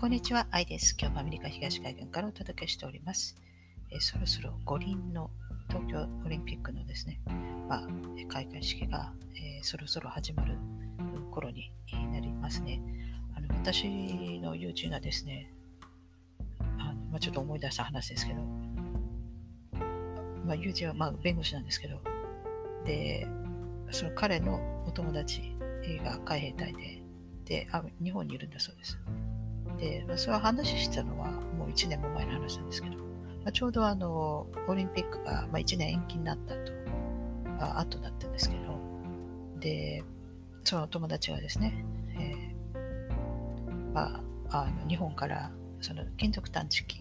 こんにちは、アイです。今日もアメリカ東海岸からお届けしております。えー、そろそろ五輪の東京オリンピックのですね、まあ、開会式が、えー、そろそろ始まる頃になりますね。あの私の友人がですね、あのまあ、ちょっと思い出した話ですけど、まあ、友人は、まあ、弁護士なんですけど、で、その彼のお友達が海兵隊で、であ日本にいるんだそうです。で、まあ、それは話したのはもう1年も前の話なんですけど、まあ、ちょうどあのオリンピックが、まあ、1年延期になったと、まあ後だったんですけど、で、その友達がですね、えー、まあ、あの日本からその金属探知機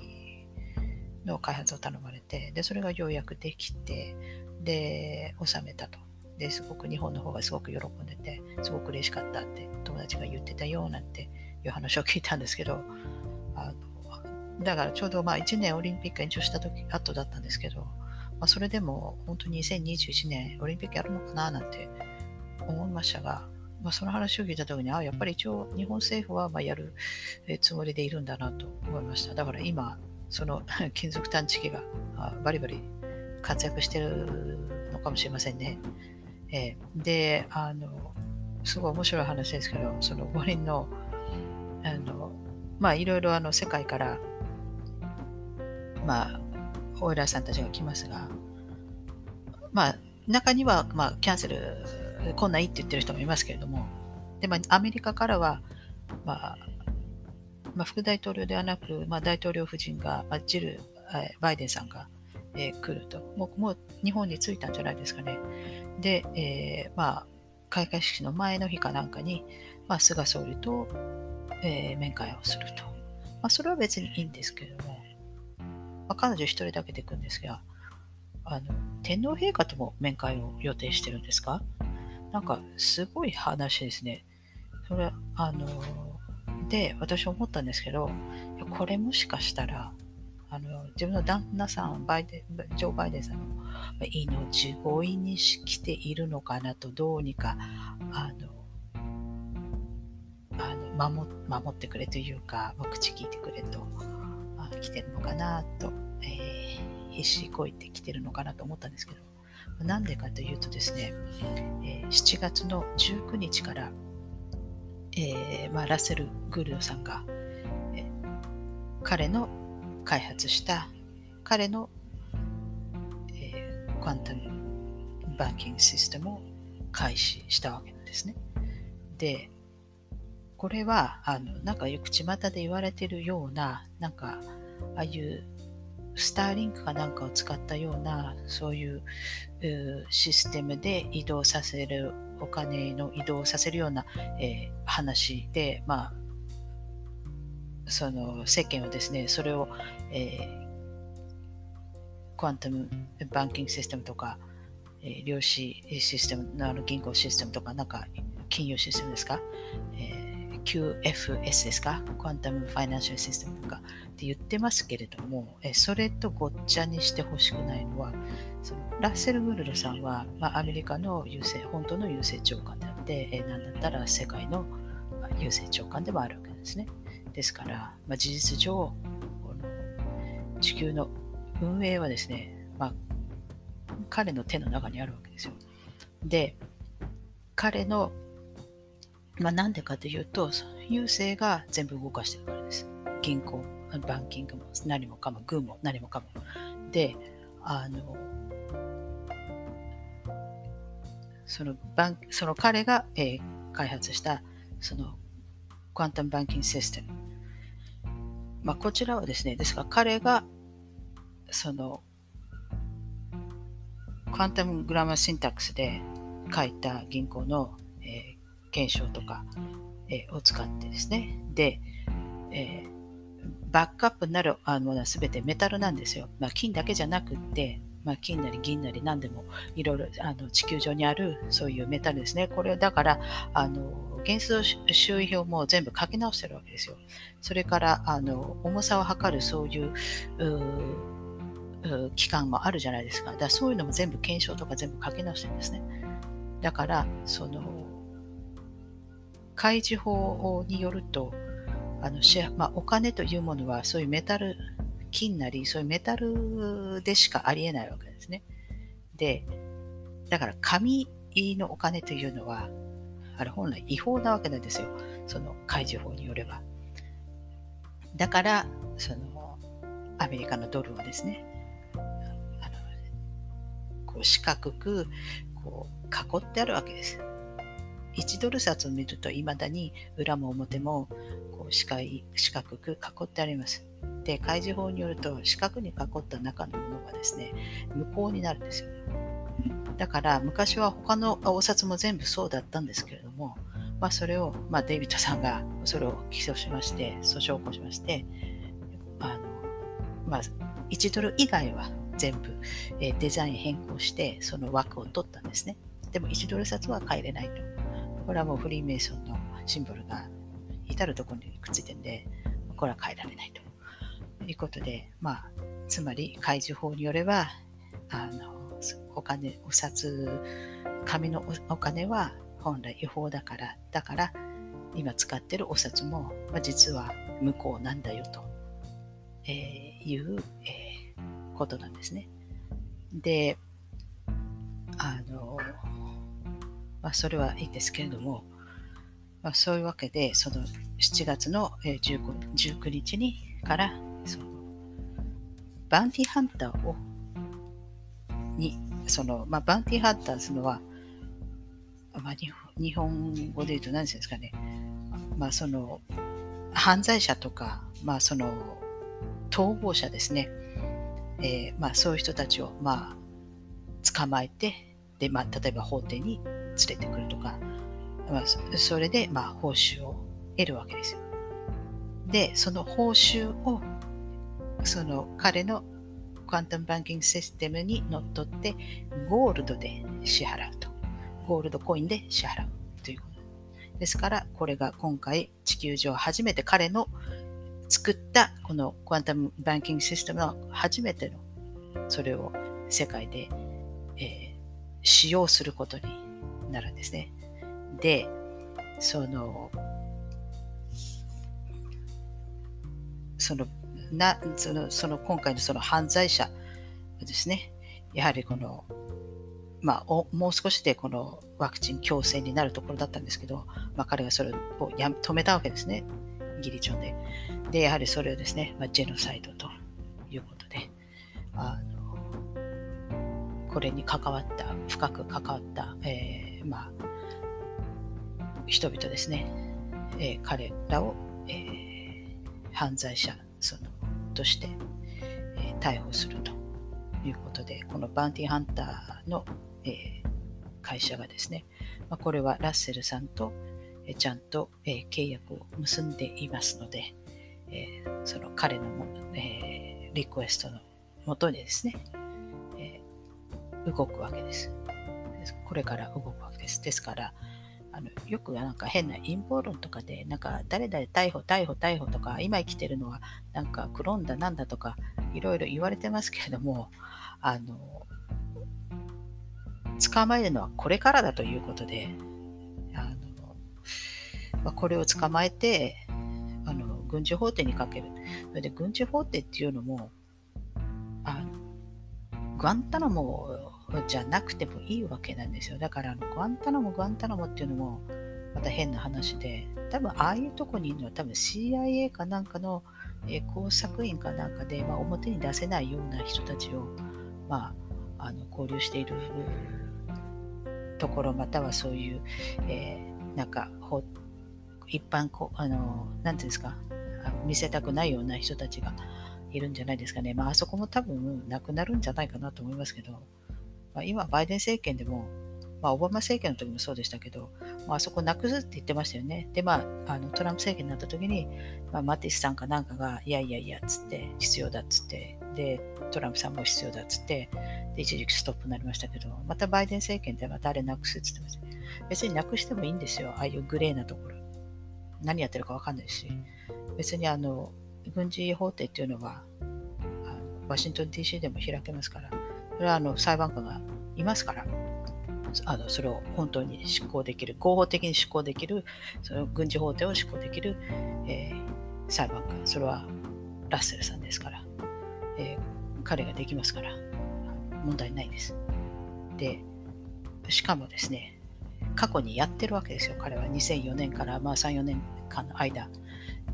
の開発を頼まれて、で、それがようやくできて、で、収めたと。で、すごく日本の方がすごく喜んでて、すごく嬉しかったって友達が言ってたよなんていう話を聞いたんですけど、あのだからちょうどまあ1年オリンピック延長した時後だったんですけど、まあ、それでも本当に2021年オリンピックやるのかななんて思いましたが、まあ、その話を聞いた時に、あやっぱり一応日本政府はまあやるつもりでいるんだなと思いました。だから今、その 金属探知機がバリバリ活躍してるのかもしれませんね。えー、で、あの、すごい面白い話ですけど、その五輪のあの、まあ、いろいろあの世界から、まあ、オイラーさんたちが来ますが、まあ、中には、まあ、キャンセル、こんないいって言ってる人もいますけれども、で、まあ、アメリカからは、まあ、まあ、副大統領ではなく、まあ、大統領夫人が、まあ、ジル、バイデンさんが、え、来るともう、もう日本に着いたんじゃないですかね。で、え、まあ、開会式の前の日かなんかに、まあ、菅総理と、えー、面会をすると。まあ、それは別にいいんですけども、まあ、彼女一人だけで行くんですが、あの天皇陛下とも面会を予定してるんですか？なんかすごい話ですね。それ、あの、で、私思ったんですけど、これもしかしたら、あの自分の旦那さん、バイデンジョー・バイデンさんの命乞いにしているのかなと、どうにか、あの、守守ってくれというか、口聞いてくれと、あ来てるのかなと、えー、必死こいて来てるのかなと思ったんですけど、なんでかというとですね、えー、7月の19日から、えー、まあ、ラッセル・グルドさんが、えー、彼の開発した彼の、えー、クアンタムバンキングシステムを開始したわけなんですね。で、これは、あの、なんかよく巷で言われてるような、なんか、ああいうスターリンクかなんかを使ったような、そういうシステムで移動させる、お金の移動させるような、えー、話で、まあ、その世間はですね、それを、えー、クアンタムバンキングシステムとか、えー、量子システム、あの銀行システムとか、なんか金融システムですか、えー QFS ですか？クアンタム・ファイナンシャル・システムとかって言ってますけれども、えそれとごっちゃにしてほしくないのは、そのラッセル・グルドさんは、まあ、アメリカの郵政、本当の郵政長官であって、えなんだったら世界の郵政長官でもあるわけですね。ですから、まあ、事実上、この地球の運営はですね、まあ、彼の手の中にあるわけですよ。で、彼のまあ、なんでかというと、郵政が全部動かしてるからです。銀行、バンキングも何もかも、軍も何もかも。で、あの、そのバンその彼が、えー、開発したそのクアンタムバンキングシステム。まあ、こちらはですね、ですから彼がそのクアンタムグラマーシンタックスで書いた銀行の検証とか、えー、を使ってですね。で、えー、バックアップになるものは全てメタルなんですよ。まあ、金だけじゃなくって、まあ、金なり銀なり何でもいろいろあの地球上にあるそういうメタルですね。これだからあの原数周囲表も全部書き直してるわけですよ。それからあの重さを測るそういう機関もあるじゃないですか。だからそういうのも全部検証とか全部書き直してるんですね。だからその開示法によると、あの、まあ、お金というものはそういうメタル、金なり、そういうメタルでしかありえないわけですね。で、だから紙のお金というのは、あれ本来違法なわけなんですよ。その開示法によれば。だから、その、アメリカのドルはですね、あのこう四角くこう囲ってあるわけです。1ドル札を見ると、いまだに裏も表もこう四角四角く囲ってあります。で、開示法によると、四角に囲った中のものがですね、無効になるんですよ。だから昔は他のお札も全部そうだったんですけれども、まあ、それを、まあ、デイビッドさんがそれを起訴しまして、訴訟を起こしまして、あのまあ、1ドル以外は全部、えデザイン変更して、その枠を取ったんですね。でも1ドル札は変えれないと。これはもうフリーメイソンのシンボルが至るところにくっついてるんで、これは変えられないということで、まあ、つまり開示法によれば、あのお金、お札、紙のお金は本来違法だから、だから今使ってるお札も、まあ、実は無効なんだよと、えー、いう、えー、ことなんですね。で、あの、まあ、それはいいんですけれども、まあ、そういうわけで、その7月の 19, 19日にからその、バンティーハンターをに、その、まあ、バンティーハンターズのは、まあ、日本語で言うと何ですかね、まあ、その、犯罪者とか、まあ、その、逃亡者ですね、えー、まあ、そういう人たちを、まあ、捕まえて、で、まあ、例えば法廷に連れてくるとか、まあ、それで、まあ、報酬を得るわけですよ。で、その報酬を、その彼のクアンタムバンキングシステムにのっとってゴールドで支払うと。ゴールドコインで支払うということですから、これが今回地球上初めて彼の作ったこのクアンタムバンキングシステムの初めてのそれを世界で、えー、使用することになるんですね。で、その、そのなそのその今回のその犯罪者ですね、やはりこの、まあ、もう少しでこのワクチン強制になるところだったんですけど、まあ、彼がそれをや止めたわけですね、ギリチョンで。で、やはりそれをですね、まあ、ジェノサイドということで、あのこれに関わった、深く関わった、えー、まあ、人々ですね、えー、彼らを、えー、犯罪者そのとして、え、逮捕するということで、このバウンティーハンターの、え、会社がですね、まあ、これはラッセルさんと、え、ちゃんと、え、契約を結んでいますので、え、その彼のも、え、リクエストのもとにですね、え、動くわけです。これから動くです。ですから、あのよくなんか変な陰謀論とかで、なんか誰々逮捕、逮捕、逮捕とか、今生きてるのはなんかクローンだなんだとか、いろいろ言われてますけれども、あの、捕まえるのはこれからだということで、あのまあ、これを捕まえて、あの軍事法廷にかける。それで軍事法廷っていうのも、あのグアンタナモじゃなくてもいいわけなんですよ。だから、あのグアンタナモ、グアンタナモっていうのも、また変な話で、多分ああいうとこにいるのは多分 CIA かなんかの、え、工作員かなんかで、まあ、表に出せないような人たちを、まあ、あの交流しているところ、またはそういう、えー、なんか、一般こ、あの、なんていうんですか、見せたくないような人たちがいるんじゃないですかね。まあ、あそこも多分なくなるんじゃないかなと思いますけど、まあ、今、バイデン政権でも、まあ、オバマ政権の時もそうでしたけど、まあ、そこなくすって言ってましたよね。で、まあ、あのトランプ政権になった時に、まあ、マティスさんかなんかが、いやいやいやっ、つって、必要だっつって、で、トランプさんも必要だっつって、で、一時期ストップになりましたけど、またバイデン政権でまたあれなくすって言ってました。別になくしてもいいんですよ。ああいうグレーなところ。何やってるかわかんないし。別にあの、軍事法廷っていうのは、ワシントン DC でも開けますから、それはあの裁判官がいますから、あのそれを本当に執行できる、合法的に執行できる、その軍事法廷を執行できる、えー、裁判官、それはラッセルさんですから、えー、彼ができますから、問題ないです。で、しかもですね、過去にやってるわけですよ、彼は2004年からまあ3、4年間の間。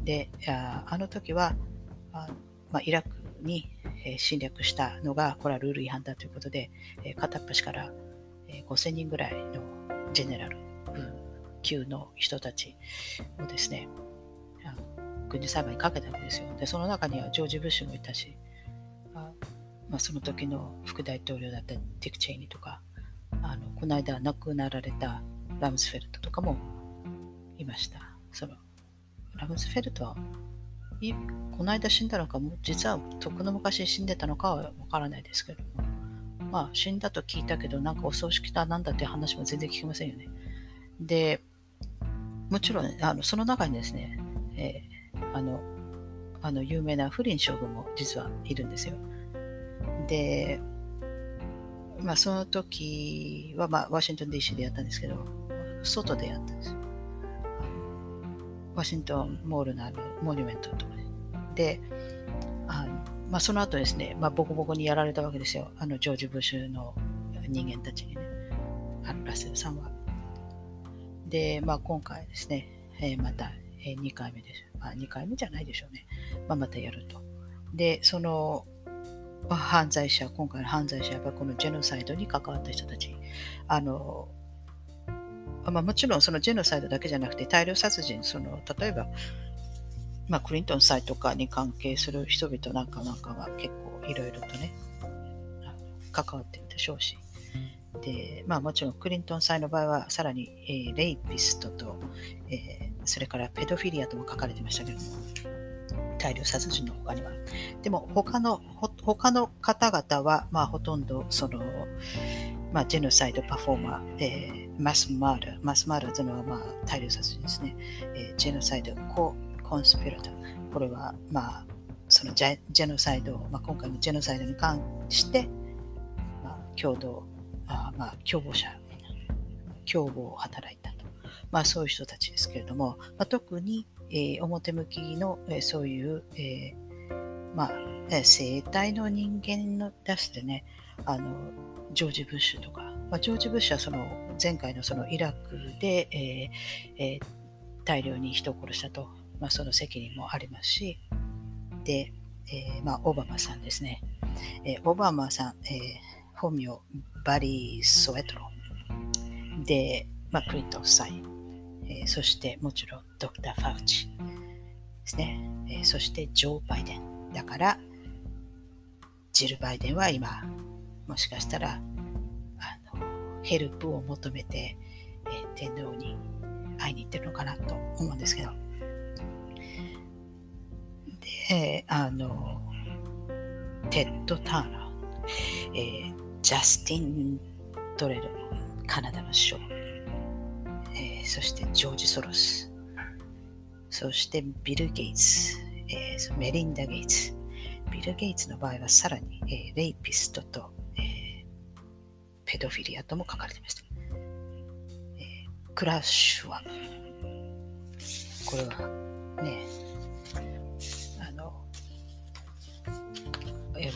で、ああの時は、あまあ、イラクに侵略したのが、これはルール違反だということで、片っ端から5000人ぐらいのジェネラル級の人たちをですね、軍事裁判にかけたわけですよ。で、その中にはジョージ・ブッシュもいたし、まあ、その時の副大統領だったディク・チェイニーとか、あのこの間亡くなられたラムスフェルトとかもいました。そのラムスフェルトはこの間死んだのかも、実はとっくの昔死んでたのかはわからないですけども、まあ死んだと聞いたけど、なんかお葬式だなんだっていう話も全然聞きませんよね。で、もちろん、あのその中にですね、えー、あの、あの有名なフリン将軍も実はいるんですよ。で、まあその時は、まあ、ワシントン DC でやったんですけど、外でやったんですよ。ワシントンモールのあのモニュメントところで。あのまあ、その後ですね、まあ、ボコボコにやられたわけですよ。あのジョージ・ブッシュの人間たちにね、あのラッセルさんは。で、まあ、今回ですね、えー、また、えー、2回目です。まあ、2回目じゃないでしょうね。まあ、またやると。で、その、犯罪者、今回の犯罪者、やっぱこのジェノサイドに関わった人たち、あの、まあ、もちろんそのジェノサイドだけじゃなくて大量殺人、その例えば、まあ、クリントン祭とかに関係する人々なんかなんかは結構いろいろとね、関わってるでしょうし。で、まあもちろんクリントン祭の場合はさらに、えー、レイピストと、えー、それからペドフィリアとも書かれてましたけども、大量殺人の他には。でも他の、他の方々は、まあほとんどその、まあ、ジェノサイドパフォーマー、えー、マスマール、マスマールというのは、まあ、大量殺人ですね。えー、ジェノサイドココンスピラト。これは、まあ、そのジェジェノサイド、まあ、今回のジェノサイドに関して、まあ、共同、あまあ、共謀者、共謀を働いたと。まあ、そういう人たちですけれども、まあ、特に、えー、表向きの、えー、そういう、えー、まあ、生態の人間の出してね、あの、ジョージ・ブッシュとか、まあ、ジョージ・ブッシュはその前回のそのイラクで、えーえー、大量に人を殺したと、まあ、その責任もありますし、で、えーまあ、オバマさんですね。えー、オバマさん、えー、本名バリー・ソエトロ。で、まあ、クリントン夫妻、えー、そしてもちろんドクター・ファウチですね、えー、そしてジョー・バイデン。だから、ジル・バイデンは今、もしかしたらヘルプを求めて、えー、天皇に会いに行ってるのかなと思うんですけど。で、あの、テッド・ターナー、えー、ジャスティン・トルドー、カナダの首相、えー、そしてジョージ・ソロス、そしてビル・ゲイツ、えー、メリンダ・ゲイツ。ビル・ゲイツの場合はさらに、えー、 rapist とペドフィリアとも書かれていました。えー、クラッシュは、これはね、あの、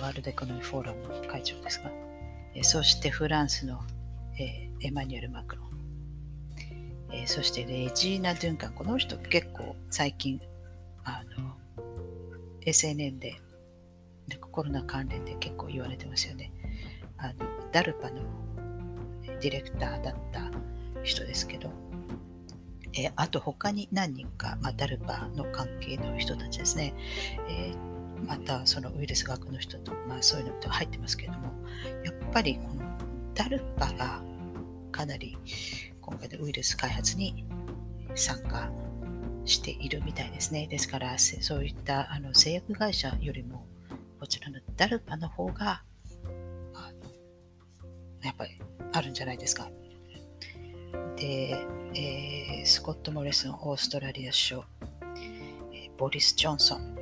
ワールドエコノミーフォーラムの会長ですが、えー、そしてフランスの、えー、エマニュエル・マクロン、えー、そしてレジーナ・ドゥンカン、この人結構最近、あの、SNN でコロナ関連で結構言われてますよね。あのダルパのディレクターだった人ですけど、えー、あと他に何人か、まあ、ダルパの関係の人たちですね、えー、またそのウイルス学の人と、まあ、そういうのと入ってますけども、やっぱりこのダルパがかなり今回のウイルス開発に参加しているみたいですね。ですから、そういったあの製薬会社よりも、こちらのダルパの方がやっぱりあるんじゃないですか。で、えー、スコット・モリソン、オーストラリア首相、えー、ボリス・ジョンソン、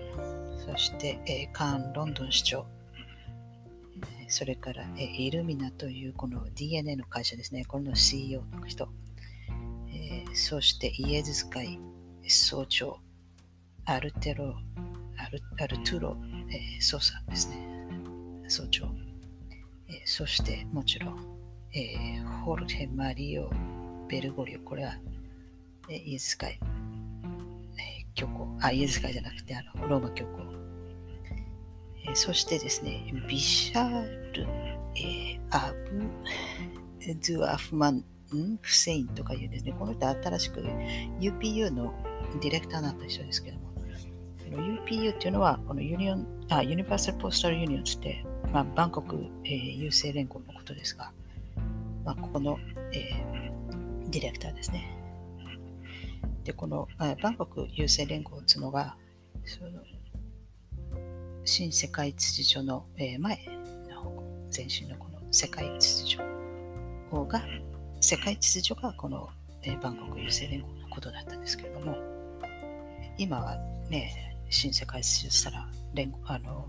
そして、えー、カーン・ロンドン市長、それから、えー、イルミナというこの DNA の会社ですね、これの CEO の人、えー、そしてイエズス会総長、アルテロ、アルアルトゥロ、えー、ソサですね。総長。え、そしてもちろん、え、ホルテ・マリオ・ベルゴリオ。これは、えー、イエズス会、えー、教皇。あ、イエズス会じゃなくて、あのローマ教皇。え、そしてですね、ビシャール、え、アブ・ドゥアフマン、フセインとかいうですね、この人新しく UPU のディレクターになった人ですけども、UPU っていうのは、この Union あ Universal Postal Union って、まあ、バンコク、えー、郵政連合のことですが、まあ、ここの、えー、ディレクターですね。で、このバンコク郵政連合っていうのが、その新世界秩序の、えー、前の前身のこの世界秩序が、世界秩序がこの、えー、バンコク郵政連合のことだったんですけれども、今はね、新世界秩序したら連あの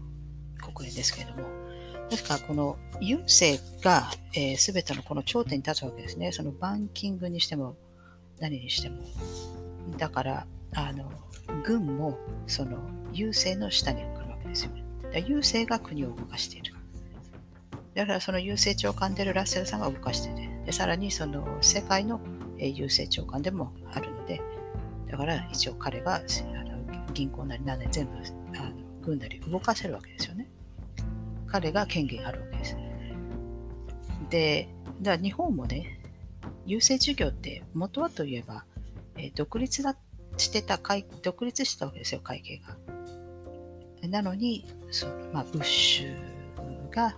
国連ですけれども、ですからこの郵政が、えー、全てのこの頂点に立つわけですね。そのバンキングにしても何にしても。だから、あの軍もその郵政の下に来るわけですよ。だ郵政が国を動かしている。だからその郵政長官であるラッセルさんが動かしてて、でさらにその世界の郵政長官でもあるので、だから一応彼があの銀行なり何なり全部あの軍なり動かせるわけですよね。彼が権限あるわけです。で、だから日本もね、郵政事業って元はといえば、え、独立だしてた会、独立したわけですよ、会計が。なのに、そのまあ、ブッシュが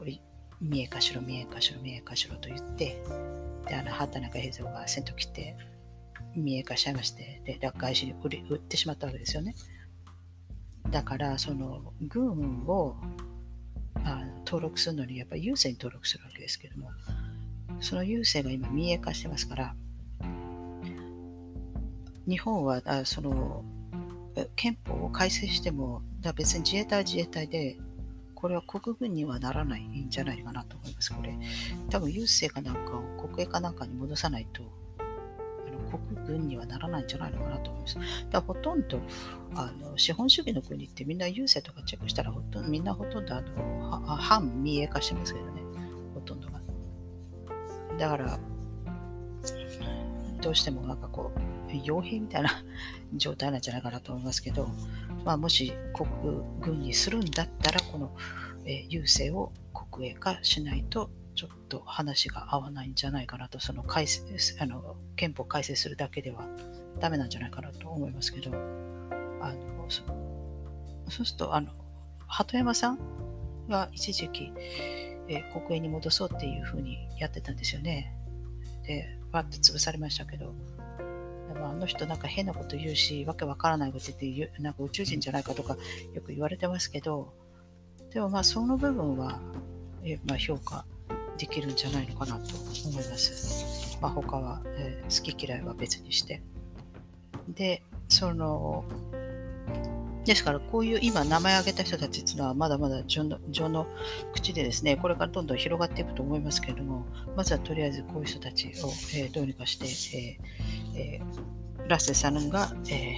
これ、見えかしろ、見えかしろ、見えかしろと言って、で、あの、畑中平蔵が先頭切って、見えかしちゃいまして、で、外資に売り売ってしまったわけですよね。だから、その、軍をあ登録するのに、やっぱり郵政に登録するわけですけども、その郵政が今、民営化してますから、日本はあその憲法を改正しても、だ別に自衛隊は自衛隊で、これは国軍にはならないんじゃないかなと思います。これ、多分郵政かなんかを国営かなんかに戻さないと、国軍にはならないんじゃないのかなと思います。だからほとんどあの資本主義の国ってみんな郵政とかチェックしたらほとんどみんなほとんどあの反民営化してますけどね、ほとんどが。だから、どうしてもなんかこう、傭兵みたいな状態なんじゃないかなと思いますけど、まあ、もし国軍にするんだったら、この、え、郵政を国営化しないと、ちょっと話が合わないんじゃないかなと、その改正あの憲法改正するだけではダメなんじゃないかなと思いますけど、あのそそうすると、あの鳩山さんが一時期、えー、国営に戻そうっていうふうにやってたんですよね。で、わっと潰されましたけど、あの人なんか変なこと言うし、わけわからないこと言って、なんか宇宙人じゃないかとかよく言われてますけど、でもまあその部分は、えまあ、評価できるんじゃないのかなと思います。まあ、他は、えー、好き嫌いは別にして。で、その、ですから、こういう今名前挙げた人たちっていうのはまだまだ情の情の口でですね、これからどんどん広がっていくと思いますけれども、まずはとりあえずこういう人たちを、えー、どうにかして、えーえー、ラッセさんが、え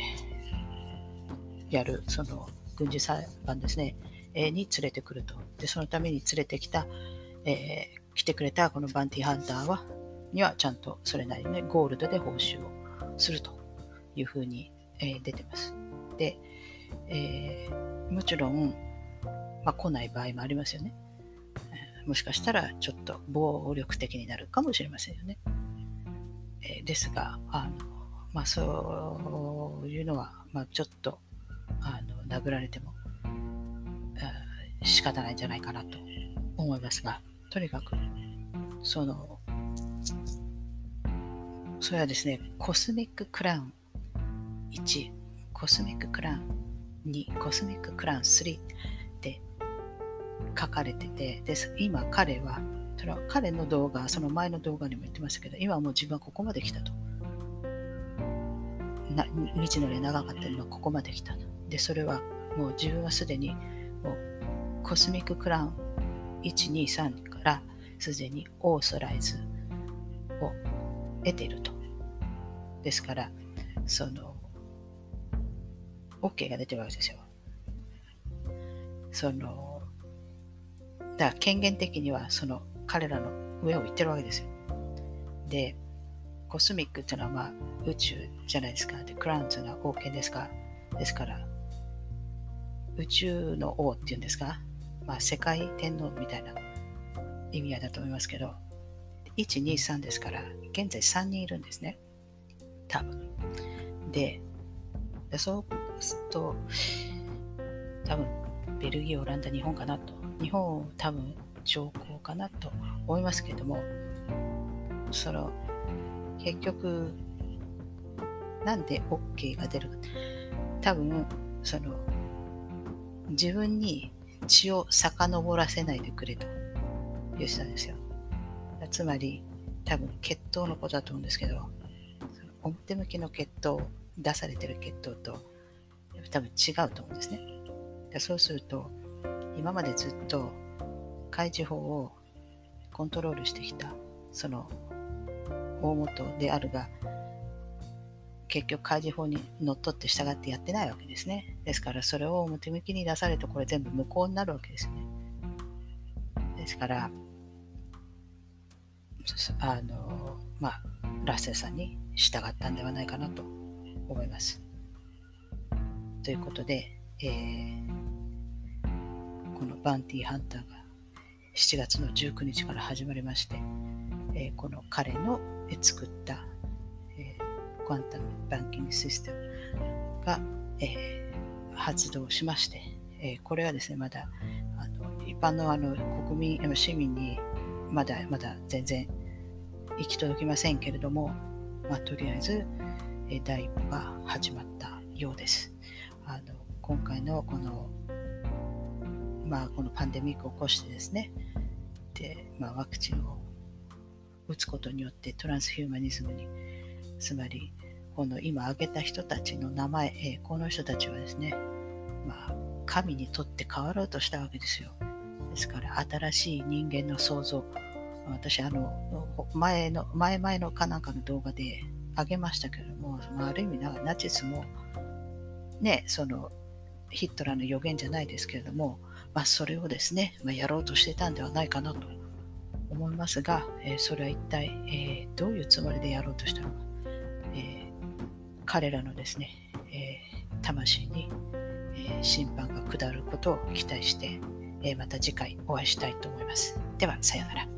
ー、やるその軍事裁判ですね、えー、に連れてくると。で、そのために連れてきた、えー、来てくれたこのバンティーハンターは、にはちゃんとそれなりに、ね、ゴールドで報酬をするというふうに、えー、出てます。で、えー、もちろん、まあ、来ない場合もありますよね。もしかしたらちょっと暴力的になるかもしれませんよね。えー、ですが、あのまあ、そういうのは、まあ、ちょっとあの殴られても仕方ないんじゃないかなと思いますが、とにかく、その、それはですね、コスミッククラウン1、コスミッククラウン2、コスミッククラウン3で書かれてて、で今彼は、その彼の動画、その前の動画にも言ってましたけど、今はもう自分はここまで来たと。な道のり長かったのはここまで来た。で、それはもう自分はすでにもうコスミッククラウン1、2、3らすでにオーソライズを得ていると。ですから、その OK が出てるわけですよ。その、だから権限的にはその彼らの上を行ってるわけですよ。で、コスミックっていうのはまあ宇宙じゃないですか。で、クラウンっていうのは王権ですか。ですから、宇宙の王っていうんですか。まあ世界天皇みたいな意味合いだと思いますけど、1、2、3ですから、現在3人いるんですね。多分。で、でそうすると、多分、ベルギー、オランダ、日本かなと。日本、多分、上皇かなと思いますけれども、その、結局、なんで OK が出るか。多分、その、自分に血を遡らせないでくれと言ってたんですよ。つまり、多分血統のことだと思うんですけど、表向きの血統、出されてる血統と多分違うと思うんですね。そうすると、今までずっと開示法をコントロールしてきた、その大元であるが、結局開示法にのっとって従ってやってないわけですね。ですからそれを表向きに出されるとこれ全部無効になるわけですよね。ですから、あの、まあ、ラッセルさんに従ったんではないかなと思います。ということで、えー、このバンティーハンターが7月の19日から始まりまして、えー、この彼の作った、えー、クアンタムバンキングシステムが、えー、発動しまして、えこれはですね、まだ般のあの国民、市民にまだまだ全然行き届きませんけれども、まあ、とりあえず、え第一歩が始まったようです。あの今回のこの、まあ、このパンデミックを起こしてですね、でまあ、ワクチンを打つことによってトランスヒューマニズムに、つまりこの今挙げた人たちの名前、えこの人たちはですね、まあ、神にとって変わろうとしたわけですよ。ですから新しい人間の創造、私、あの、前の、前々のかなんかの動画であげましたけども、まあ、ある意味ナチスも、ね、その、ヒットラーの予言じゃないですけれども、まあ、それをですね、まあ、やろうとしてたんではないかなと思いますが、えー、それは一体、えー、どういうつもりでやろうとしたのか、えー、彼らのですね、え魂に、え審判が下ることを期待して、えまた次回お会いしたいと思います。では、さようなら。